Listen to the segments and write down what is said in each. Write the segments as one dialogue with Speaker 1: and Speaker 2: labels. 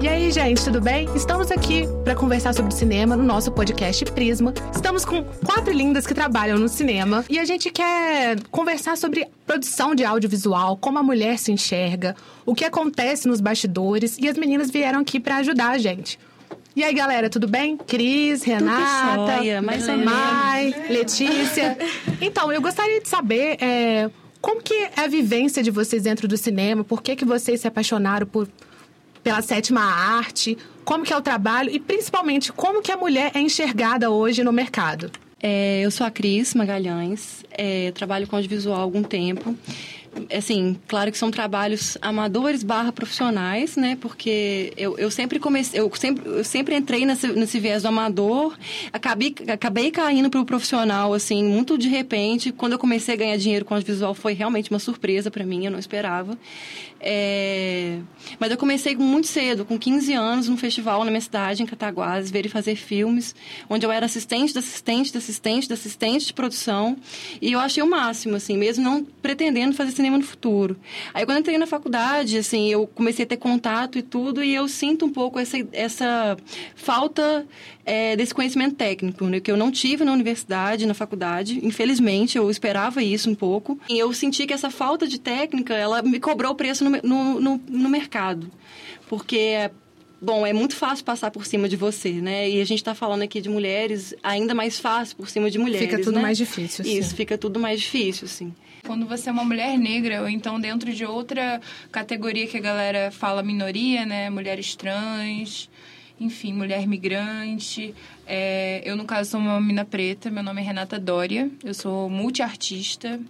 Speaker 1: E aí, gente, tudo bem? Estamos aqui para conversar sobre cinema no nosso podcast Prisma. Estamos com quatro lindas que trabalham no cinema e a gente quer conversar sobre produção de audiovisual, como a mulher se enxerga, o que acontece nos bastidores e as meninas vieram aqui para ajudar a gente. E aí, galera, tudo bem? Cris, Renata,
Speaker 2: jóia, mais ou
Speaker 1: Mai, Letícia. Então, eu gostaria de saber é, como que é a vivência de vocês dentro do cinema, por que, que vocês se apaixonaram por pela sétima arte, como que é o trabalho? E principalmente como que a mulher é enxergada hoje no mercado.
Speaker 2: É, eu sou a Cris Magalhães, é, trabalho com audiovisual há algum tempo assim, claro que são trabalhos amadores barra profissionais, né? Porque eu, eu sempre comecei, eu sempre, eu sempre entrei nesse, nesse viés do amador, acabei, acabei caindo para o profissional, assim, muito de repente. Quando eu comecei a ganhar dinheiro com audiovisual, foi realmente uma surpresa para mim, eu não esperava. É... Mas eu comecei muito cedo, com 15 anos, num festival na minha cidade, em Cataguases, ver e fazer filmes, onde eu era assistente da assistente da assistente da assistente de produção. E eu achei o máximo, assim, mesmo não pretendendo fazer cinema no futuro. Aí quando eu entrei na faculdade, assim, eu comecei a ter contato e tudo, e eu sinto um pouco essa, essa falta é, desse conhecimento técnico, né, que eu não tive na universidade, na faculdade. Infelizmente, eu esperava isso um pouco. E eu senti que essa falta de técnica, ela me cobrou o preço no, no, no, no mercado. Porque Bom, é muito fácil passar por cima de você, né? E a gente está falando aqui de mulheres, ainda mais fácil por cima de mulheres.
Speaker 1: Fica tudo
Speaker 2: né?
Speaker 1: mais difícil.
Speaker 2: Isso, sim. fica tudo mais difícil, sim.
Speaker 3: Quando você é uma mulher negra, ou então dentro de outra categoria que a galera fala minoria, né? Mulheres trans, enfim, mulher migrante. É, eu, no caso, sou uma mina preta, meu nome é Renata Dória, eu sou multiartista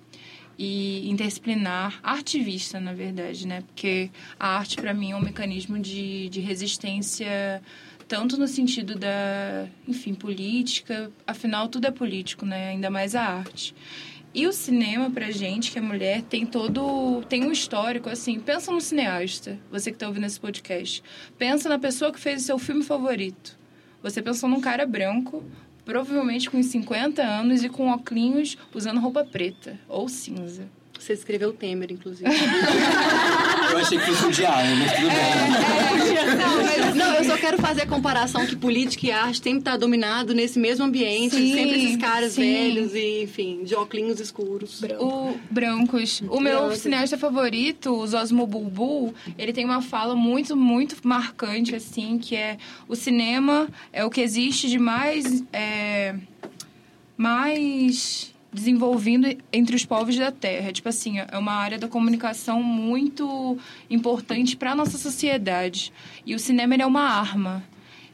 Speaker 3: e interdisciplinar, artivista, na verdade, né? Porque a arte, para mim, é um mecanismo de, de resistência, tanto no sentido da, enfim, política, afinal, tudo é político, né? Ainda mais a arte. E o cinema, pra gente, que é mulher, tem todo. tem um histórico, assim. Pensa no cineasta, você que tá ouvindo esse podcast. Pensa na pessoa que fez o seu filme favorito. Você pensou num cara branco, provavelmente com 50 anos e com óculos usando roupa preta ou cinza.
Speaker 2: Você escreveu Temer, inclusive.
Speaker 4: eu achei que fosse um diário, mas tudo bem.
Speaker 2: É, é, não, mas, não, eu só quero fazer a comparação que política e arte tem que estar dominado nesse mesmo ambiente. Sim, sempre esses caras sim. velhos e, enfim, de óculos escuros.
Speaker 3: O, brancos. O meu Branco. cineasta favorito, o Zosmo Bulbul, ele tem uma fala muito, muito marcante, assim, que é o cinema é o que existe de mais... É, mais desenvolvendo entre os povos da Terra. Tipo assim, é uma área da comunicação muito importante para a nossa sociedade. E o cinema é uma arma.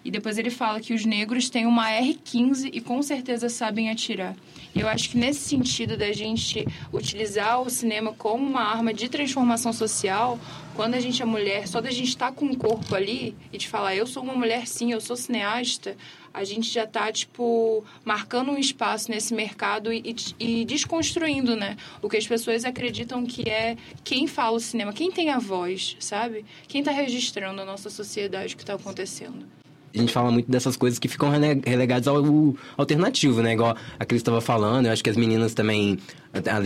Speaker 3: E depois ele fala que os negros têm uma R-15 e com certeza sabem atirar. Eu acho que nesse sentido da gente utilizar o cinema como uma arma de transformação social, quando a gente é mulher, só da gente estar tá com o corpo ali e de falar, eu sou uma mulher sim, eu sou cineasta, a gente já está, tipo, marcando um espaço nesse mercado e, e, e, desconstruindo, né? O que as pessoas acreditam que é quem fala o cinema, quem tem a voz, sabe? Quem está registrando a nossa sociedade, o que está acontecendo.
Speaker 4: A gente fala muito dessas coisas que ficam relegadas ao alternativo, né? Igual a Cris estava falando, eu acho que as meninas também,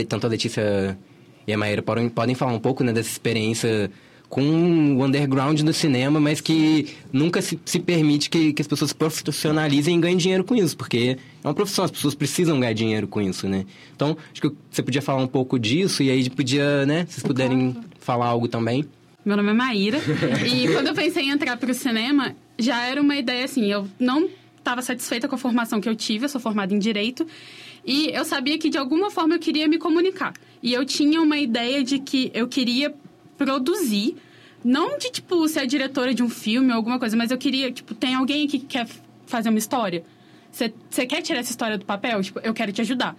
Speaker 4: tanto a Letícia e a Maíra podem, podem falar um pouco né, dessa experiência com o underground do cinema, mas que nunca se, se permite que, que as pessoas profissionalizem e ganhem dinheiro com isso, porque é uma profissão, as pessoas precisam ganhar dinheiro com isso, né? Então, acho que você podia falar um pouco disso e aí podia, né, se vocês puderem falar algo também.
Speaker 5: Meu nome é Maíra e quando eu pensei em entrar para o cinema, já era uma ideia assim, eu não estava satisfeita com a formação que eu tive, eu sou formada em Direito, e eu sabia que de alguma forma eu queria me comunicar. E eu tinha uma ideia de que eu queria produzir. Não de, tipo, ser a diretora de um filme ou alguma coisa, mas eu queria, tipo, tem alguém aqui que quer fazer uma história? Você quer tirar essa história do papel? Tipo, eu quero te ajudar.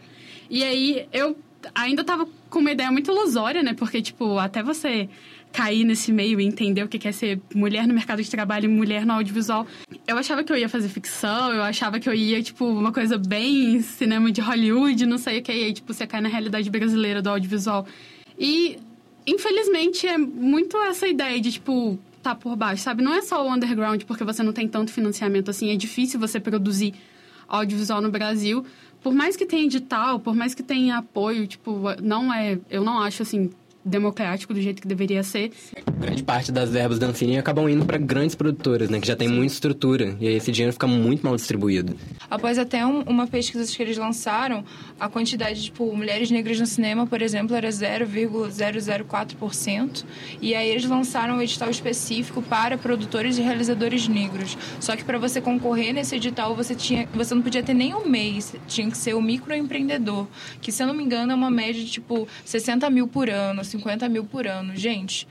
Speaker 5: E aí, eu ainda tava com uma ideia muito ilusória, né? Porque, tipo, até você cair nesse meio e entender o que é ser mulher no mercado de trabalho e mulher no audiovisual. Eu achava que eu ia fazer ficção, eu achava que eu ia, tipo, uma coisa bem cinema de Hollywood, não sei o que. E aí, tipo, você cai na realidade brasileira do audiovisual. E infelizmente, é muito essa ideia de, tipo, tá por baixo, sabe? Não é só o underground porque você não tem tanto financiamento assim. É difícil você produzir audiovisual no Brasil. Por mais que tenha edital, por mais que tenha apoio, tipo, não é... Eu não acho, assim, democrático do jeito que deveria ser.
Speaker 4: Grande parte das verbas da Ancine acabam indo para grandes produtoras, né? Que já tem muita estrutura. E aí esse dinheiro fica muito mal distribuído.
Speaker 3: Após até um, uma pesquisa que eles lançaram, a quantidade de tipo, mulheres negras no cinema, por exemplo, era 0,004%. E aí eles lançaram um edital específico para produtores e realizadores negros. Só que para você concorrer nesse edital, você, tinha, você não podia ter nem um mês. Tinha que ser o microempreendedor. Que, se eu não me engano, é uma média de tipo 60 mil por ano, 50 mil por ano. Gente,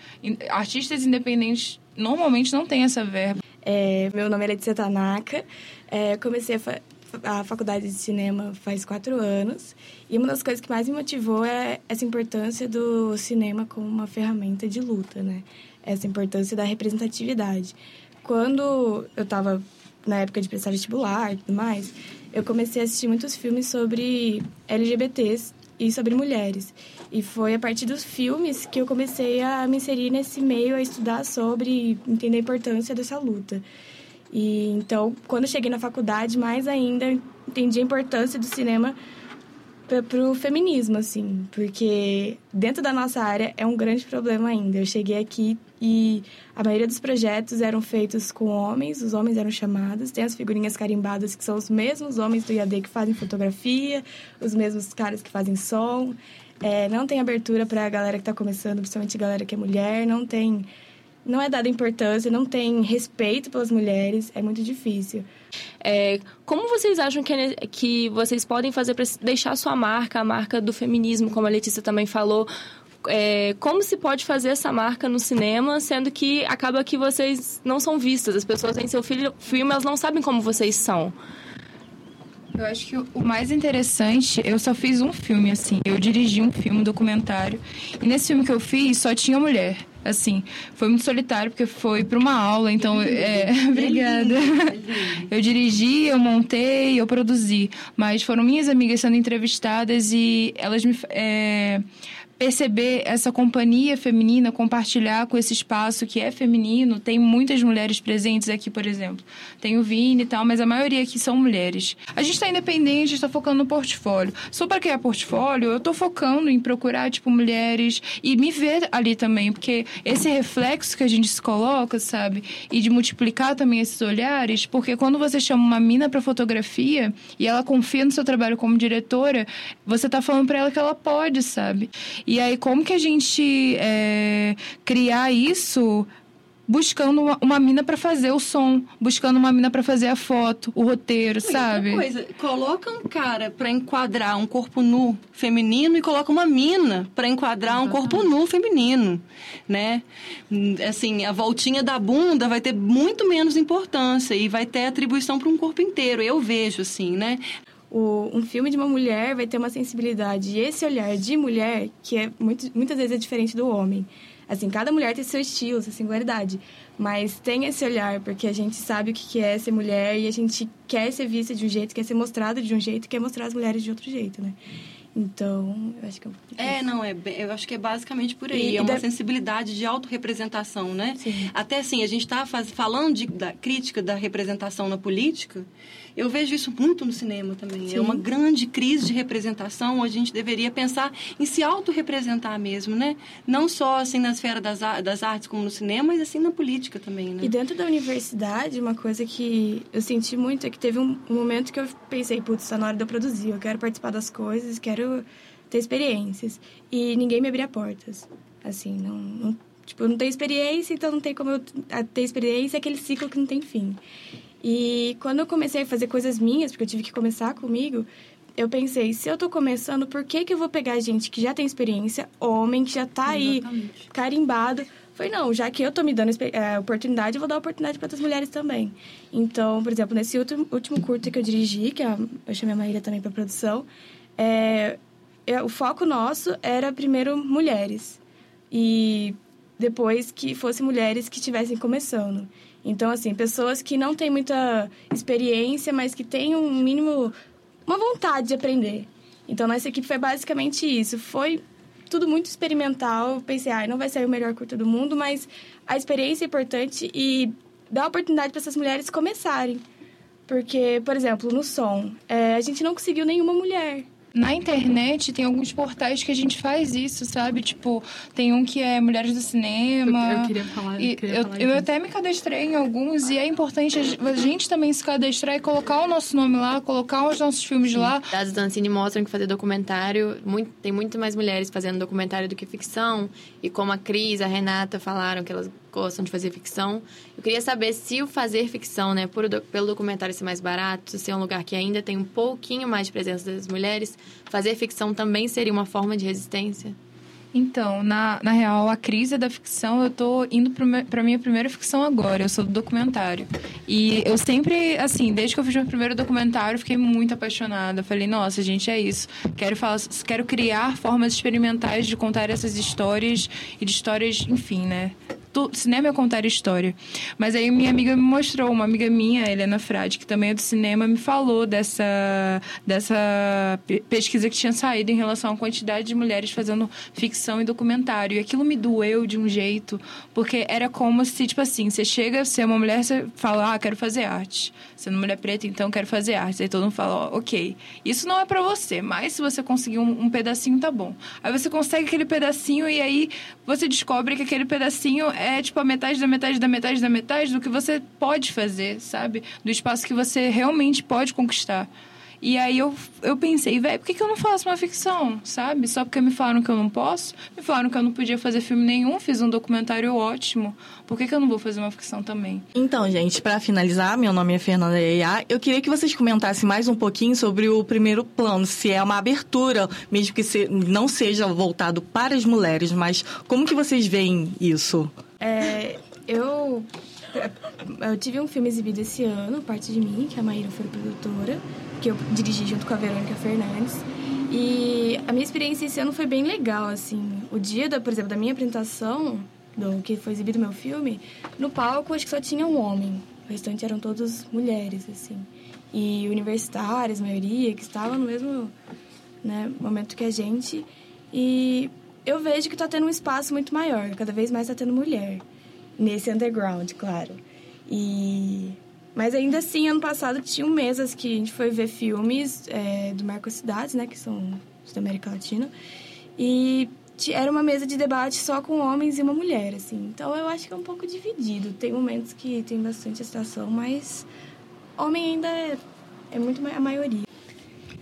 Speaker 3: artistas independentes normalmente não têm essa verba.
Speaker 6: É, meu nome é Letícia Tanaka. É, comecei a, fa a, faculdade de cinema faz quatro anos. E uma das coisas que mais me motivou é essa importância do cinema como uma ferramenta de luta, né? Essa importância da representatividade. Quando eu estava na época de prestar vestibular e tudo mais, eu comecei a assistir muitos filmes sobre LGBTs e sobre mulheres. E foi a partir dos filmes que eu comecei a me inserir nesse meio, a estudar sobre, entender a importância dessa luta. E então, quando cheguei na faculdade, mais ainda entendi a importância do cinema para o feminismo, assim, porque dentro da nossa área é um grande problema ainda. Eu cheguei aqui e a maioria dos projetos eram feitos com homens, os homens eram chamados. Tem as figurinhas carimbadas que são os mesmos homens do IAD que fazem fotografia, os mesmos caras que fazem som. É, não tem abertura para a galera que está começando, principalmente galera que é mulher, não tem não é dada importância, não tem respeito pelas mulheres, é muito difícil.
Speaker 7: É, como vocês acham que, é, que vocês podem fazer para deixar sua marca, a marca do feminismo, como a Letícia também falou? É, como se pode fazer essa marca no cinema, sendo que acaba que vocês não são vistas, as pessoas têm seu filho, filme, elas não sabem como vocês são.
Speaker 3: Eu acho que o mais interessante, eu só fiz um filme, assim. Eu dirigi um filme, um documentário. E nesse filme que eu fiz, só tinha mulher. Assim, foi muito solitário, porque foi para uma aula, então... É, obrigada. Eu dirigi, eu montei, eu produzi. Mas foram minhas amigas sendo entrevistadas e elas me... É, perceber essa companhia feminina, compartilhar com esse espaço que é feminino. Tem muitas mulheres presentes aqui, por exemplo. Tem o Vini e tal, mas a maioria aqui são mulheres. A gente está independente, está focando no portfólio. Só para criar portfólio, eu estou focando em procurar, tipo, mulheres e me ver ali também, porque esse reflexo que a gente se coloca, sabe? E de multiplicar também esses olhares, porque quando você chama uma mina para fotografia e ela confia no seu trabalho como diretora, você está falando para ela que ela pode, sabe? E aí, como que a gente é, criar isso buscando uma, uma mina para fazer o som, buscando uma mina para fazer a foto, o roteiro, e sabe?
Speaker 2: coisa, coloca um cara para enquadrar um corpo nu feminino e coloca uma mina para enquadrar um corpo nu feminino, né? Assim, a voltinha da bunda vai ter muito menos importância e vai ter atribuição para um corpo inteiro. Eu vejo assim, né?
Speaker 6: O, um filme de uma mulher vai ter uma sensibilidade e esse olhar de mulher que é muito, muitas vezes é diferente do homem. Assim, cada mulher tem seu estilo, sua singularidade, mas tem esse olhar porque a gente sabe o que é ser mulher e a gente quer ser vista de um jeito, quer ser mostrada de um jeito, quer mostrar as mulheres de outro jeito, né? Então, eu acho que
Speaker 2: é. É, não, é, eu acho que é basicamente por aí. E, é uma da... sensibilidade de autorrepresentação, né?
Speaker 6: Sim.
Speaker 2: Até assim, a gente está falando de, da crítica da representação na política. Eu vejo isso muito no cinema também. Sim. É uma grande crise de representação onde a gente deveria pensar em se autorrepresentar mesmo, né? Não só assim na esfera das, das artes como no cinema, mas assim na política também, né?
Speaker 6: E dentro da universidade, uma coisa que eu senti muito é que teve um, um momento que eu pensei, putz, está na hora de eu produzir, eu quero participar das coisas, quero ter experiências. E ninguém me abria portas. Assim, não, não tipo, eu não tenho experiência, então não tem como eu ter experiência, é aquele ciclo que não tem fim. E quando eu comecei a fazer coisas minhas, porque eu tive que começar comigo, eu pensei, se eu tô começando, por que, que eu vou pegar gente que já tem experiência, homem, que já tá Exatamente. aí carimbado? Foi não, já que eu tô me dando é, oportunidade, eu vou dar oportunidade para outras mulheres também. Então, por exemplo, nesse último, último curto que eu dirigi, que a, eu chamei a Maíra também para produção, é, é, o foco nosso era primeiro mulheres. E depois que fossem mulheres que estivessem começando. Então, assim, pessoas que não têm muita experiência, mas que têm um mínimo, uma vontade de aprender. Então, nossa equipe foi basicamente isso. Foi tudo muito experimental. Pensei, ah, não vai ser o melhor curto do mundo, mas a experiência é importante e dá oportunidade para essas mulheres começarem. Porque, por exemplo, no som, é, a gente não conseguiu nenhuma mulher.
Speaker 3: Na internet tem alguns portais que a gente faz isso, sabe? Tipo, tem um que é Mulheres do Cinema.
Speaker 5: Eu, eu queria falar, eu, queria
Speaker 3: eu,
Speaker 5: falar
Speaker 3: eu
Speaker 5: disso.
Speaker 3: até me cadastrei em alguns e é importante a gente também se cadastrar e colocar o nosso nome lá, colocar os nossos filmes lá.
Speaker 8: Dados da Ancine mostram que fazer documentário, muito- tem muito mais mulheres fazendo documentário do que ficção. E como a Cris, a Renata falaram que elas gostam de fazer ficção, eu queria saber se o fazer ficção, né, por, pelo documentário ser mais barato, ser um lugar que ainda tem um pouquinho mais de presença das mulheres, fazer ficção também seria uma forma de resistência?
Speaker 3: Então, na, na real, a crise da ficção, eu tô indo pra minha primeira ficção agora. Eu sou do documentário. E eu sempre, assim, desde que eu fiz meu primeiro documentário, fiquei muito apaixonada. Falei, nossa, gente, é isso. Quero, falar, quero criar formas experimentais de contar essas histórias e de histórias, enfim, né? Tu- cinema é contar história. Mas aí minha amiga me mostrou, uma amiga minha, Helena Frade, que também é do cinema, me falou dessa, dessa pe- pesquisa que tinha saído em relação à quantidade de mulheres fazendo ficção e documentário. E aquilo me doeu de um jeito, porque era como se, tipo assim, você chega, você é uma mulher, você fala, ah, quero fazer arte. Uma mulher preta, então quero fazer arte. Aí todo mundo fala, ó, ok, isso não é pra você, mas se você conseguir um, um pedacinho, tá bom. Aí você consegue aquele pedacinho e aí você descobre que aquele pedacinho é tipo a metade da metade da metade da metade do que você pode fazer, sabe? Do espaço que você realmente pode conquistar. E aí eu, eu pensei, velho, por que, que eu não faço uma ficção, sabe? Só porque me falaram que eu não posso, me falaram que eu não podia fazer filme nenhum, fiz um documentário ótimo. Por que, que eu não vou fazer uma ficção também?
Speaker 9: Então, gente, para finalizar, meu nome é Fernanda Yaya. Eu queria que vocês comentassem mais um pouquinho sobre o primeiro plano, se é uma abertura, mesmo que não seja voltado para as mulheres, mas como que vocês veem isso?
Speaker 6: É, eu, eu tive um filme exibido esse ano, Parte de Mim, que a Maíra foi produtora, que eu dirigi junto com a Verônica Fernandes. E a minha experiência esse ano foi bem legal, assim. O dia, da, por exemplo, da minha apresentação, do que foi exibido meu filme, no palco acho que só tinha um homem. O restante eram todas mulheres, assim. E universitárias, maioria, que estavam no mesmo né, momento que a gente. E eu vejo que tá tendo um espaço muito maior, cada vez mais tá tendo mulher. Nesse underground, claro. E... Mas ainda assim, ano passado tinham mesas que a gente foi ver filmes é, do Marco Cidades, né, que são da América Latina. E era uma mesa de debate só com homens e uma mulher, assim. Então eu acho que é um pouco dividido. Tem momentos que tem bastante excitação, mas homem ainda é, é muito a maioria.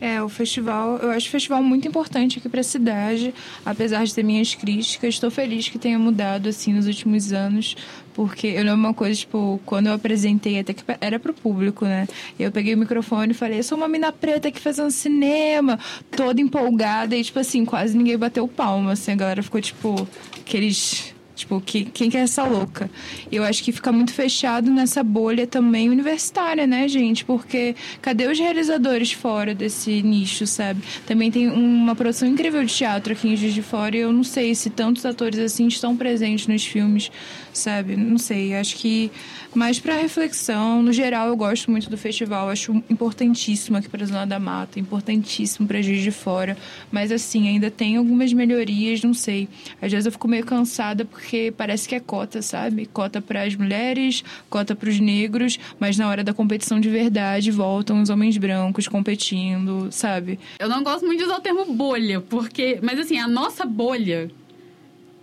Speaker 3: É, o festival, eu acho o festival muito importante aqui para a cidade, apesar de ter minhas críticas. Estou feliz que tenha mudado assim nos últimos anos, porque eu lembro uma coisa, tipo, quando eu apresentei, até que era pro público, né? Eu peguei o microfone e falei: "Eu sou uma mina preta aqui fazendo cinema", toda empolgada e tipo assim, quase ninguém bateu palma, assim, a galera ficou tipo aqueles Tipo, que, quem que é essa louca? Eu acho que fica muito fechado nessa bolha também universitária, né, gente? Porque cadê os realizadores fora desse nicho, sabe? Também tem uma produção incrível de teatro aqui em Juiz de Fora e eu não sei se tantos atores assim estão presentes nos filmes, sabe? Não sei, acho que mais para reflexão, no geral eu gosto muito do festival, acho importantíssimo aqui para Zona da Mata, importantíssimo para Juiz de Fora, mas assim, ainda tem algumas melhorias, não sei. Às vezes eu fico meio cansada porque parece que é cota, sabe? Cota para as mulheres, cota para os negros, mas na hora da competição de verdade voltam os homens brancos competindo, sabe?
Speaker 5: Eu não gosto muito de usar o termo bolha, porque. Mas assim, a nossa bolha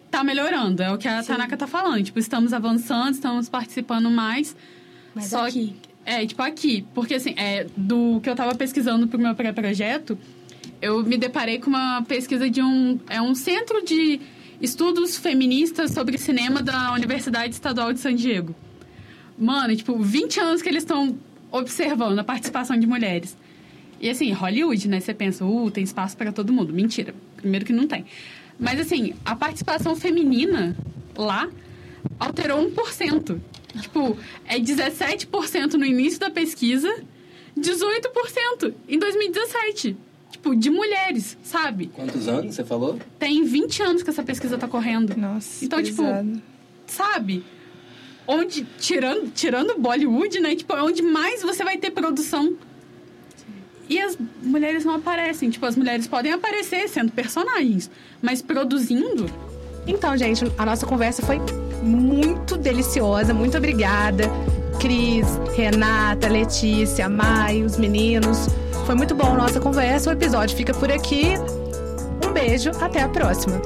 Speaker 5: tá melhorando. É o que a Tanaka tá falando. Tipo, estamos avançando, estamos participando mais.
Speaker 6: Mas
Speaker 5: Só
Speaker 6: aqui.
Speaker 5: É, tipo aqui. Porque assim, é, do que eu tava pesquisando pro meu pré-projeto, eu me deparei com uma pesquisa de um. É um centro de estudos feministas sobre cinema da Universidade Estadual de San Diego. Mano, tipo, 20 anos que eles estão observando a participação de mulheres. E assim, Hollywood, né? Você pensa, uh, tem espaço para todo mundo. Mentira. Primeiro que não tem. Mas assim, a participação feminina lá alterou 1%. Tipo, é 17% no início da pesquisa, 18% em 2017. Tipo, de mulheres, sabe?
Speaker 4: Quantos anos você falou?
Speaker 5: Tem 20 anos que essa pesquisa tá correndo.
Speaker 3: Nossa.
Speaker 5: Então, tipo,
Speaker 3: pesado.
Speaker 5: sabe? Onde, tirando, tirando Bollywood, né? Tipo, é onde mais você vai ter produção. E as mulheres não aparecem. Tipo, as mulheres podem aparecer sendo personagens, mas produzindo.
Speaker 1: Então, gente, a nossa conversa foi muito deliciosa. Muito obrigada. Cris, Renata, Letícia, Mai, os meninos. Foi muito bom nossa conversa. O episódio fica por aqui. Um beijo, até a próxima.